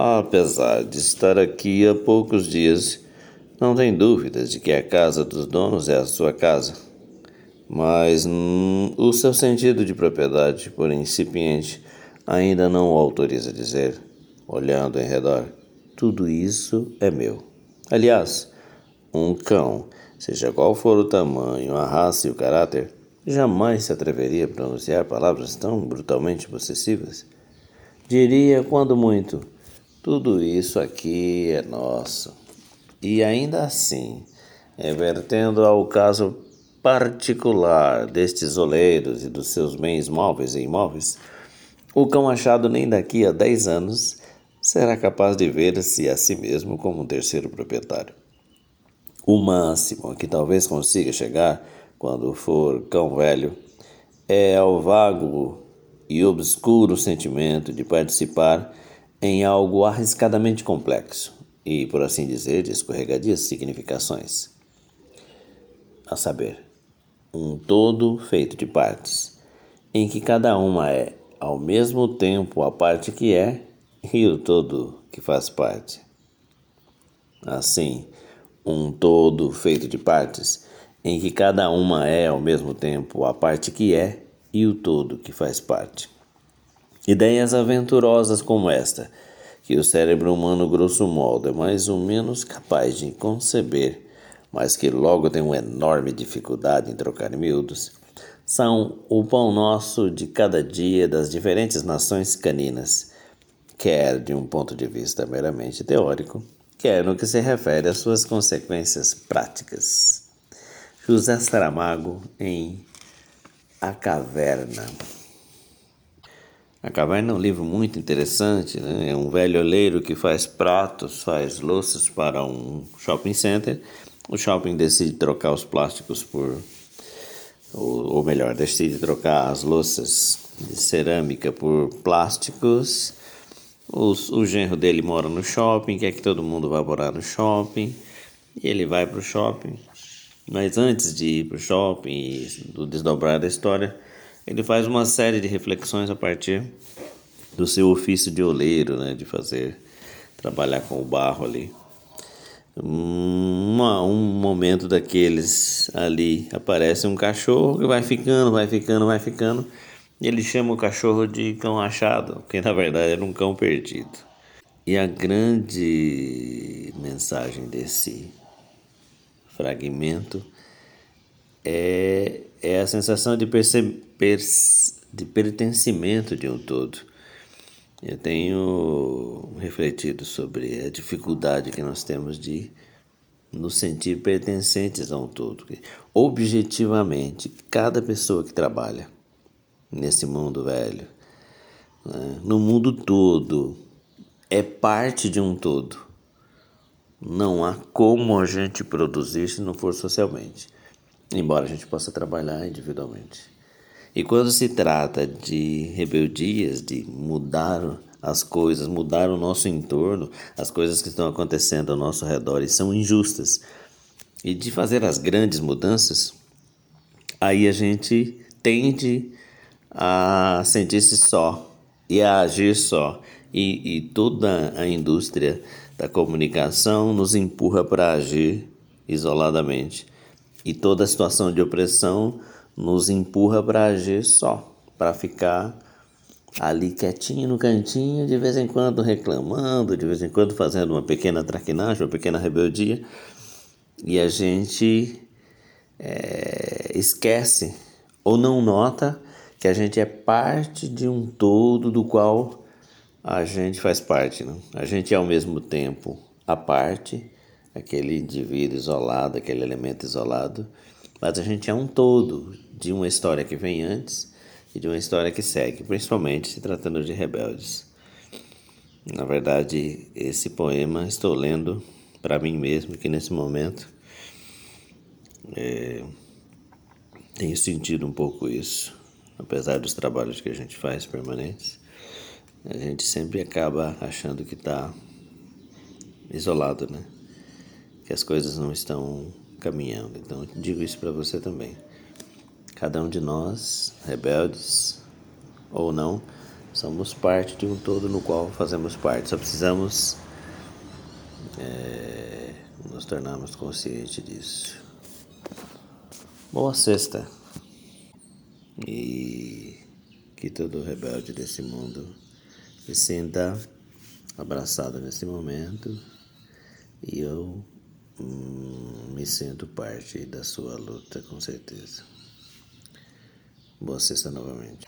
Apesar de estar aqui há poucos dias, não tem dúvidas de que a casa dos donos é a sua casa. Mas hum, o seu sentido de propriedade, por incipiente, ainda não o autoriza a dizer, olhando em redor: tudo isso é meu. Aliás, um cão, seja qual for o tamanho, a raça e o caráter, jamais se atreveria a pronunciar palavras tão brutalmente possessivas. Diria, quando muito, tudo isso aqui é nosso. E ainda assim, revertendo ao caso particular destes oleiros e dos seus bens móveis e imóveis, o cão achado nem daqui a dez anos será capaz de ver-se a si mesmo como um terceiro proprietário. O máximo que talvez consiga chegar quando for cão velho é ao vago e obscuro sentimento de participar em algo arriscadamente complexo e, por assim dizer, de escorregadias significações. A saber, um todo feito de partes, em que cada uma é, ao mesmo tempo, a parte que é e o todo que faz parte. Assim, um todo feito de partes, em que cada uma é ao mesmo tempo a parte que é e o todo que faz parte. Ideias aventurosas como esta, que o cérebro humano, grosso modo, é mais ou menos capaz de conceber, mas que logo tem uma enorme dificuldade em trocar em miúdos, são o pão nosso de cada dia das diferentes nações caninas quer de um ponto de vista meramente teórico, quer no que se refere às suas consequências práticas. José Saramago em A Caverna. A Caverna é um livro muito interessante, né? é um velho oleiro que faz pratos, faz louças para um shopping center. O shopping decide trocar os plásticos por, ou, ou melhor, decide trocar as louças de cerâmica por plásticos o, o genro dele mora no shopping, quer que todo mundo vá morar no shopping. E ele vai para o shopping. Mas antes de ir para o shopping do desdobrar da história, ele faz uma série de reflexões a partir do seu ofício de oleiro, né, de fazer, trabalhar com o barro ali. Uma, um momento daqueles ali aparece um cachorro que vai ficando, vai ficando, vai ficando ele chama o cachorro de cão achado, que na verdade era um cão perdido. E a grande mensagem desse fragmento é, sensação de, de pertencimento de um todo. Eu tenho refletido sobre a dificuldade que nós temos de nos sentir pertencentes a um todo. Objetivamente, cada pessoa que trabalha nesse mundo velho. Né? No mundo todo, é parte de um todo. Não há como a gente produzir se não for socialmente, embora a gente possa trabalhar individualmente. E quando se trata de rebeldias, de mudar as coisas, mudar o nosso entorno, as coisas que estão acontecendo ao nosso redor e são injustas, e de fazer as grandes mudanças, aí a gente tende a sentir-se só e a agir só. E, e toda a indústria da comunicação nos empurra para agir isoladamente. E toda situação de opressão nos empurra para agir só, para ficar ali quietinho no cantinho, de vez em quando reclamando, de vez em quando fazendo uma pequena traquinagem, uma pequena rebeldia. E a gente é, esquece ou não nota que a gente é parte de um todo do qual a gente faz parte. Né? A gente é ao mesmo tempo a parte, aquele indivíduo isolado, aquele elemento isolado, mas a gente é um todo de uma história que vem antes e de uma história que segue, principalmente se tratando de rebeldes. Na verdade, esse poema estou lendo para mim mesmo, que nesse momento é, tenho sentido um pouco isso apesar dos trabalhos que a gente faz permanentes, a gente sempre acaba achando que está isolado, né? Que as coisas não estão caminhando. Então, digo isso para você também. Cada um de nós, rebeldes ou não, Somos parte de um todo no qual fazemos parte. Só precisamos é, nos tornarmos conscientes disso. Boa sexta. E que todo rebelde desse mundo se sinta abraçado nesse momento. E eu me sinto parte da sua luta, com certeza. Boa sexta novamente.